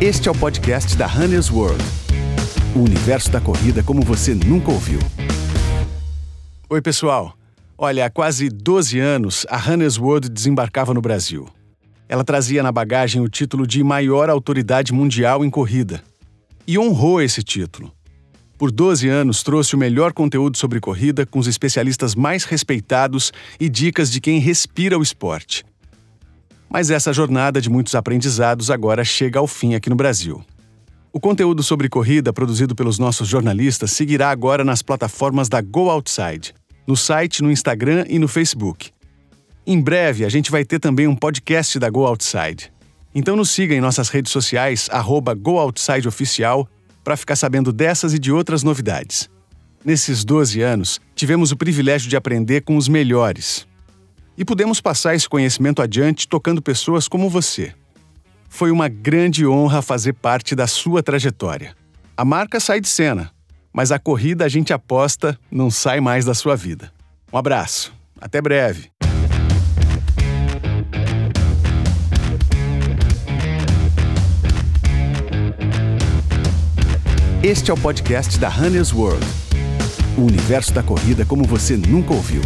Este é o podcast da Runner's World. O universo da corrida como você nunca ouviu. Oi, pessoal. Olha, há quase 12 anos, a Runner's World desembarcava no Brasil. Ela trazia na bagagem o título de maior autoridade mundial em corrida. E honrou esse título. Por 12 anos, trouxe o melhor conteúdo sobre corrida com os especialistas mais respeitados e dicas de quem respira o esporte. Mas essa jornada de muitos aprendizados agora chega ao fim aqui no Brasil. O conteúdo sobre corrida produzido pelos nossos jornalistas seguirá agora nas plataformas da Go Outside, no site, no Instagram e no Facebook. Em breve, a gente vai ter também um podcast da Go Outside. Então nos siga em nossas redes sociais, GoOutsideOficial, para ficar sabendo dessas e de outras novidades. Nesses 12 anos, tivemos o privilégio de aprender com os melhores, e pudemos passar esse conhecimento adiante tocando pessoas como você. Foi uma grande honra fazer parte da sua trajetória. A marca sai de cena, mas a corrida a gente aposta não sai mais da sua vida. Um abraço, até breve. Este é o podcast da Runner's World. O universo da corrida como você nunca ouviu.